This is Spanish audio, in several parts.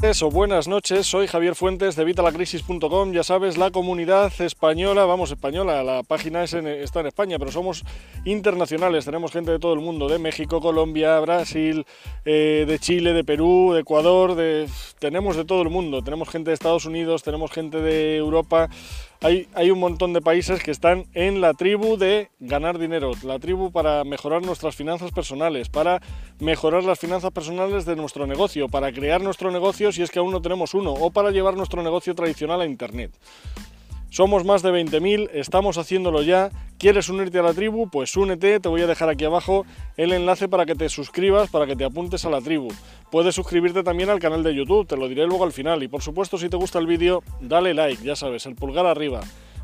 o buenas noches, soy Javier Fuentes de Vitalacrisis.com, ya sabes, la comunidad española, vamos, española, la página es está en España, pero somos internacionales, tenemos gente de todo el mundo, de México, Colombia, Brasil, eh, de Chile, de Perú, de Ecuador, de, tenemos de todo el mundo, tenemos gente de Estados Unidos, tenemos gente de Europa, hay, un montón de países que están en la tribu de ganar dinero, la tribu para mejorar nuestras finanzas personales, para mejorar las finanzas personales de nuestro negocio, para crear nuestro negocio si es que aún no tenemos uno, o para llevar nuestro negocio tradicional a Internet. Somos más de 20.000, estamos haciéndolo ya. ¿Quieres unirte a la tribu? Pues únete, te voy a dejar aquí abajo el enlace para que te suscribas, para que te apuntes a la tribu. Puedes suscribirte también al canal de YouTube, te lo diré luego al final. Y por supuesto, si te gusta el vídeo, dale like, ya sabes, el pulgar arriba.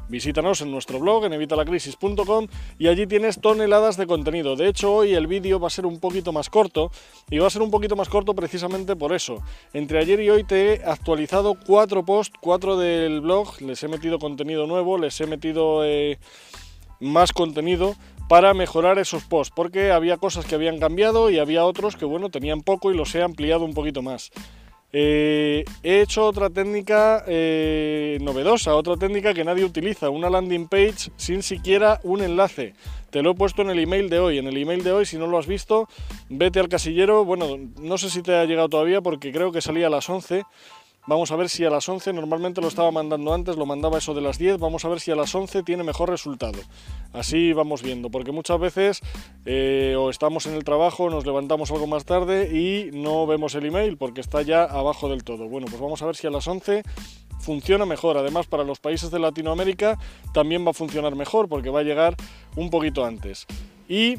Visítanos en nuestro blog en evitalacrisis.com y allí tienes toneladas de contenido. De hecho, hoy el vídeo va a ser un poquito más corto y va a ser un poquito más corto precisamente por eso. Entre ayer y hoy te he actualizado cuatro posts, cuatro del blog, les he metido contenido nuevo, les he metido eh, más contenido para mejorar esos posts, porque había cosas que habían cambiado y había otros que bueno, tenían poco y los he ampliado un poquito más. Eh, he hecho otra técnica eh, novedosa, otra técnica que nadie utiliza, una landing page sin siquiera un enlace. Te lo he puesto en el email de hoy. En el email de hoy, si no lo has visto, vete al casillero. Bueno, no sé si te ha llegado todavía porque creo que salía a las 11 Vamos a ver si a las 11, normalmente lo estaba mandando antes, lo mandaba eso de las 10, vamos a ver si a las 11 tiene mejor resultado. Así vamos viendo, porque muchas veces eh, o estamos en el trabajo, nos levantamos algo más tarde y no vemos el email porque está ya abajo del todo. Bueno, pues vamos a ver si a las 11 funciona mejor. Además, para los países de Latinoamérica también va a funcionar mejor porque va a llegar un poquito antes. Y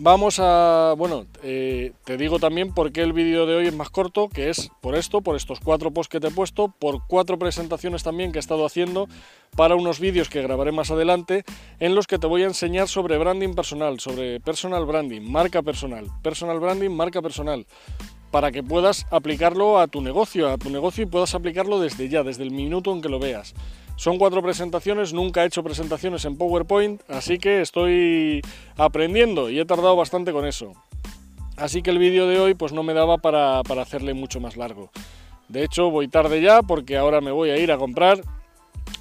Vamos a, bueno, eh, te digo también por qué el vídeo de hoy es más corto, que es por esto, por estos cuatro posts que te he puesto, por cuatro presentaciones también que he estado haciendo para unos vídeos que grabaré más adelante, en los que te voy a enseñar sobre branding personal, sobre personal branding, marca personal, personal branding, marca personal, para que puedas aplicarlo a tu negocio, a tu negocio y puedas aplicarlo desde ya, desde el minuto en que lo veas. Son cuatro presentaciones, nunca he hecho presentaciones en PowerPoint, así que estoy aprendiendo y he tardado bastante con eso. Así que el vídeo de hoy pues no me daba para, para hacerle mucho más largo. De hecho voy tarde ya porque ahora me voy a ir a comprar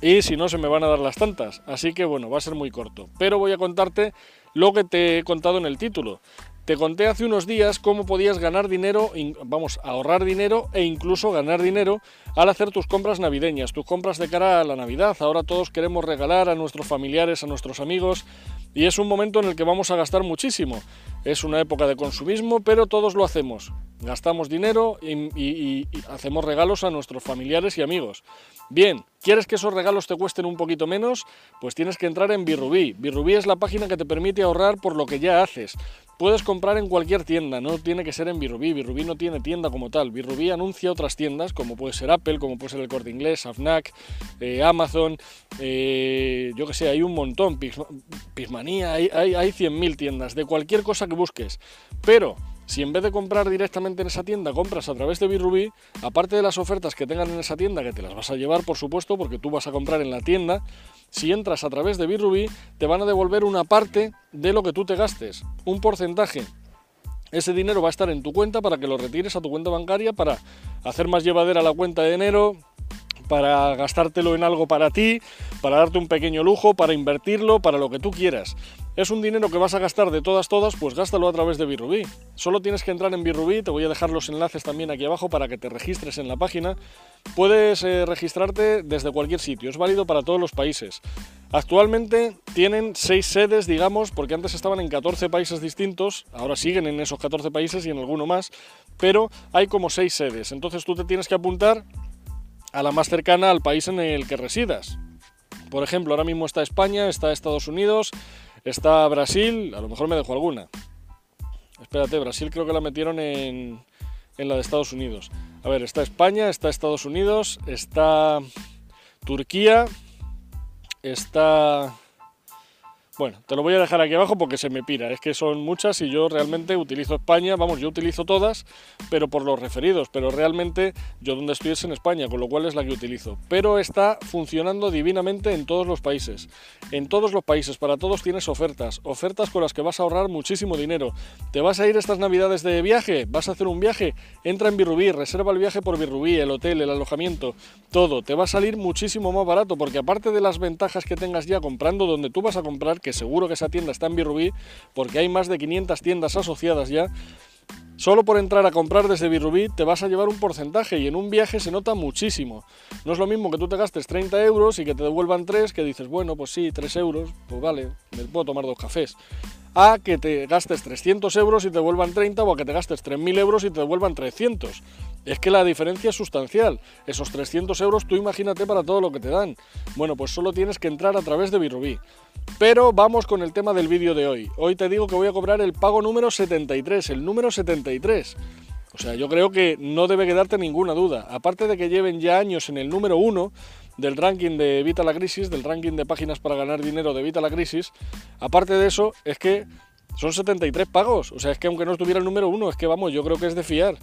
y si no se me van a dar las tantas. Así que bueno, va a ser muy corto. Pero voy a contarte lo que te he contado en el título. Te conté hace unos días cómo podías ganar dinero, vamos, ahorrar dinero e incluso ganar dinero al hacer tus compras navideñas, tus compras de cara a la Navidad. Ahora todos queremos regalar a nuestros familiares, a nuestros amigos y es un momento en el que vamos a gastar muchísimo. Es una época de consumismo, pero todos lo hacemos. Gastamos dinero y, hacemos regalos a nuestros familiares y amigos. Bien, ¿quieres que esos regalos te cuesten un poquito menos? Pues tienes que entrar en Birrubí. Birrubí es la página que te permite ahorrar por lo que ya haces. Puedes comprar en cualquier tienda, no tiene que ser en Birrubí. Birrubí no tiene tienda como tal. Birrubí anuncia otras tiendas, como puede ser Apple, como puede ser el Corte Inglés, Afnac, eh, Amazon, eh, yo que sé, hay un montón, Pismanía, hay, hay, hay 100.000 tiendas, de cualquier cosa que busques. Pero si en vez de comprar directamente en esa tienda, compras a través de Birrubí, aparte de las ofertas que tengan en esa tienda, que te las vas a llevar, por supuesto, porque tú vas a comprar en la tienda, si entras a través de Birrubí, te van a devolver una parte de lo que tú te gastes, un porcentaje. Ese dinero va a estar en tu cuenta para que lo retires a tu cuenta bancaria para hacer más llevadera la cuenta de enero, para gastártelo en algo para ti, para darte un pequeño lujo, para invertirlo, para lo que tú quieras. Es un dinero que vas a gastar de todas, todas, pues gástalo a través de Birrubí. Solo tienes que entrar en Birrubí, te voy a dejar los enlaces también aquí abajo para que te registres en la página. Puedes eh, registrarte desde cualquier sitio, es válido para todos los países. Actualmente tienen seis sedes, digamos, porque antes estaban en 14 países distintos, ahora siguen en esos 14 países y en alguno más, pero hay como seis sedes. Entonces tú te tienes que apuntar a la más cercana al país en el que residas. Por ejemplo, ahora mismo está España, está Estados Unidos, está Brasil, a lo mejor me dejo alguna. Espérate, Brasil creo que la metieron en, en la de Estados Unidos. A ver, está España, está Estados Unidos, está Turquía, está... Bueno, te lo voy a dejar aquí abajo porque se me pira. Es que son muchas y yo realmente utilizo España. Vamos, yo utilizo todas, pero por los referidos. Pero realmente yo donde estoy es en España, con lo cual es la que utilizo. Pero está funcionando divinamente en todos los países. En todos los países, para todos tienes ofertas. Ofertas con las que vas a ahorrar muchísimo dinero. ¿Te vas a ir estas navidades de viaje? ¿Vas a hacer un viaje? Entra en Birrubí, reserva el viaje por Birrubí, el hotel, el alojamiento, todo. Te va a salir muchísimo más barato porque aparte de las ventajas que tengas ya comprando donde tú vas a comprar, que seguro que esa tienda está en Birrubí, porque hay más de 500 tiendas asociadas ya. Solo por entrar a comprar desde Birrubí te vas a llevar un porcentaje y en un viaje se nota muchísimo. No es lo mismo que tú te gastes 30 euros y que te devuelvan 3, que dices, bueno, pues sí, 3 euros, pues vale, me puedo tomar dos cafés a que te gastes 300 euros y te devuelvan 30 o a que te gastes 3.000 euros y te devuelvan 300. Es que la diferencia es sustancial. Esos 300 euros tú imagínate para todo lo que te dan. Bueno, pues solo tienes que entrar a través de Birrubí. Pero vamos con el tema del vídeo de hoy. Hoy te digo que voy a cobrar el pago número 73, el número 73. O sea, yo creo que no debe quedarte ninguna duda. Aparte de que lleven ya años en el número 1, del ranking de Evita la Crisis, del ranking de páginas para ganar dinero de Evita la Crisis. Aparte de eso, es que son 73 pagos. O sea, es que aunque no estuviera el número uno, es que vamos, yo creo que es de fiar.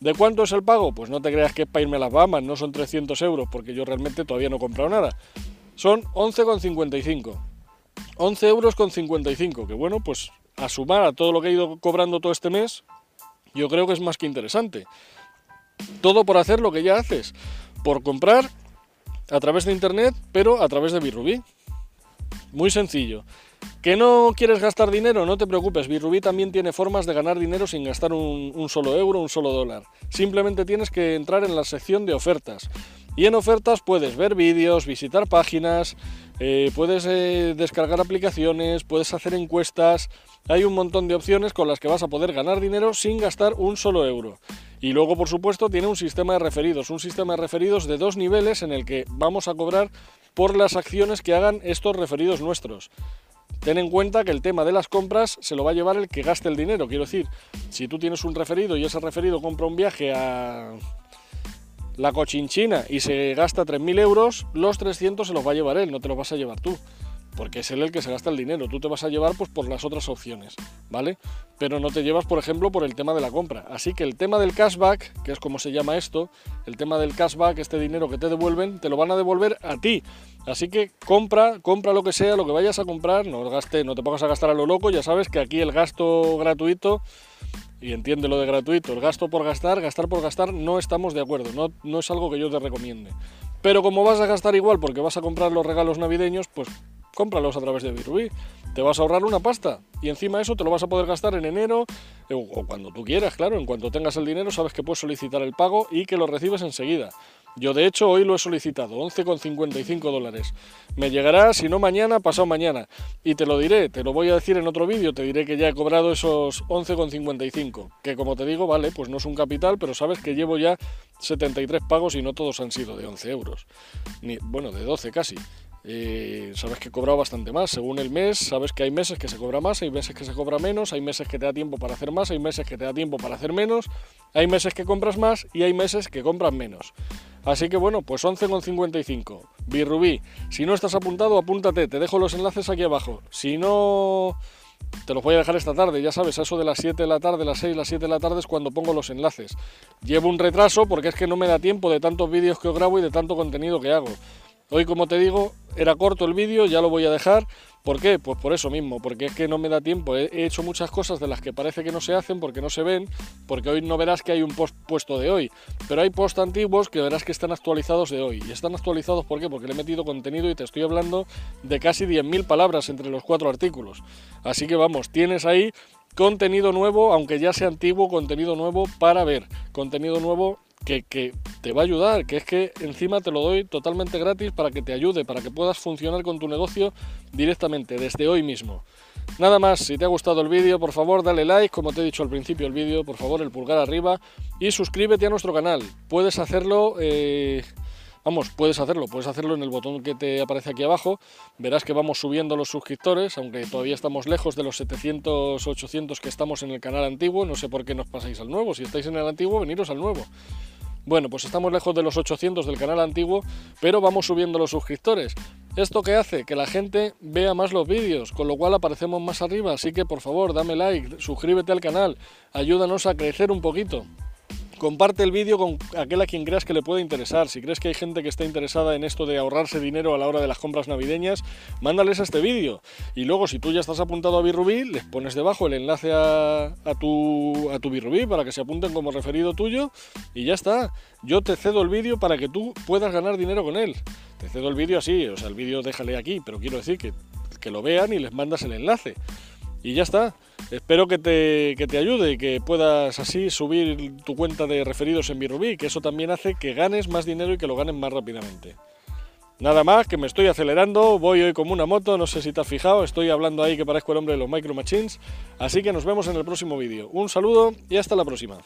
¿De cuánto es el pago? Pues no te creas que es para irme a las Bahamas, no son 300 euros, porque yo realmente todavía no he comprado nada. Son 11,55. 11 euros con 55, que bueno, pues a sumar a todo lo que he ido cobrando todo este mes, yo creo que es más que interesante. Todo por hacer lo que ya haces, por comprar a través de internet, pero a través de Birrubí. Muy sencillo. ¿Que no quieres gastar dinero? No te preocupes, Birrubí también tiene formas de ganar dinero sin gastar un, solo euro, un solo dólar. Simplemente tienes que entrar en la sección de ofertas. Y en ofertas puedes ver vídeos, visitar páginas, eh, puedes eh, descargar aplicaciones, puedes hacer encuestas. Hay un montón de opciones con las que vas a poder ganar dinero sin gastar un solo euro. Y luego, por supuesto, tiene un sistema de referidos, un sistema de referidos de dos niveles en el que vamos a cobrar por las acciones que hagan estos referidos nuestros. Ten en cuenta que el tema de las compras se lo va a llevar el que gaste el dinero. Quiero decir, si tú tienes un referido y ese referido compra un viaje a la cochinchina y se gasta 3.000 euros, los 300 se los va a llevar él, no te los vas a llevar tú porque es él el que se gasta el dinero. Tú te vas a llevar pues por las otras opciones, ¿vale? Pero no te llevas, por ejemplo, por el tema de la compra. Así que el tema del cashback, que es como se llama esto, el tema del cashback, este dinero que te devuelven, te lo van a devolver a ti. Así que compra, compra lo que sea, lo que vayas a comprar, no gaste, no te pongas a gastar a lo loco, ya sabes que aquí el gasto gratuito y entiende lo de gratuito, el gasto por gastar, gastar por gastar, no estamos de acuerdo, no, no es algo que yo te recomiende. Pero como vas a gastar igual porque vas a comprar los regalos navideños, pues cómpralos a través de Birubí. Te vas a ahorrar una pasta y encima eso te lo vas a poder gastar en enero o cuando tú quieras, claro. En cuanto tengas el dinero sabes que puedes solicitar el pago y que lo recibes enseguida. Yo de hecho hoy lo he solicitado, 11,55 dólares. Me llegará, si no mañana, pasado mañana. Y te lo diré, te lo voy a decir en otro vídeo, te diré que ya he cobrado esos 11,55. Que como te digo, vale, pues no es un capital, pero sabes que llevo ya 73 pagos y no todos han sido de 11 euros. Ni, bueno, de 12 casi. Eh, sabes que he cobrado bastante más según el mes, sabes que hay meses que se cobra más, hay meses que se cobra menos, hay meses que te da tiempo para hacer más, hay meses que te da tiempo para hacer menos, hay meses que compras más y hay meses que compras menos. Así que bueno, pues 11,55. Birrubí, si no estás apuntado, apúntate, te dejo los enlaces aquí abajo. Si no, te los voy a dejar esta tarde, ya sabes, eso de las 7 de la tarde, las 6, las 7 de la tarde es cuando pongo los enlaces. Llevo un retraso porque es que no me da tiempo de tantos vídeos que grabo y de tanto contenido que hago. Hoy, como te digo, era corto el vídeo, ya lo voy a dejar. ¿Por qué? Pues por eso mismo, porque es que no me da tiempo. He hecho muchas cosas de las que parece que no se hacen porque no se ven, porque hoy no verás que hay un post puesto de hoy, pero hay post antiguos que verás que están actualizados de hoy. Y están actualizados. Porque le he metido contenido y te estoy hablando de casi 10.000 palabras entre los cuatro artículos. Así que vamos, tienes ahí contenido nuevo, aunque ya sea antiguo, contenido nuevo para ver, contenido nuevo que, te va a ayudar, que es que encima te lo doy totalmente gratis para que te ayude, para que puedas funcionar con tu negocio directamente, desde hoy mismo. Nada más, si te ha gustado el vídeo, por favor dale like, como te he dicho al principio del vídeo, por favor el pulgar arriba y suscríbete a nuestro canal. Puedes hacerlo... Eh, vamos, puedes hacerlo, puedes hacerlo en el botón que te aparece aquí abajo. Verás que vamos subiendo los suscriptores, aunque todavía estamos lejos de los 700, 800 que estamos en el canal antiguo. No sé por qué nos pasáis al nuevo. Si estáis en el antiguo, veniros al nuevo. Bueno, pues estamos lejos de los 800 del canal antiguo, pero vamos subiendo los suscriptores. ¿Esto qué hace? Que la gente vea más los vídeos, con lo cual aparecemos más arriba. Así que por favor, dame like, suscríbete al canal, ayúdanos a crecer un poquito. Comparte el vídeo con aquel a quien creas que le pueda interesar. Si crees que hay gente que está interesada en esto de ahorrarse dinero a la hora de las compras navideñas, mándales este vídeo. Y luego, si tú ya estás apuntado a Birrubí, les pones debajo el enlace a, tu, a tu Birrubí para que se apunten como referido tuyo y ya está. Yo te cedo el vídeo para que tú puedas ganar dinero con él. Te cedo el vídeo así, o sea, el vídeo déjale aquí, pero quiero decir que, que lo vean y les mandas el enlace. Y ya está. Espero que te, que te ayude y que puedas así subir tu cuenta de referidos en Birubí, que eso también hace que ganes más dinero y que lo ganes más rápidamente. Nada más, que me estoy acelerando, voy hoy como una moto, no sé si te has fijado, estoy hablando ahí que parezco el hombre de los Micro Machines, así que nos vemos en el próximo vídeo. Un saludo y hasta la próxima.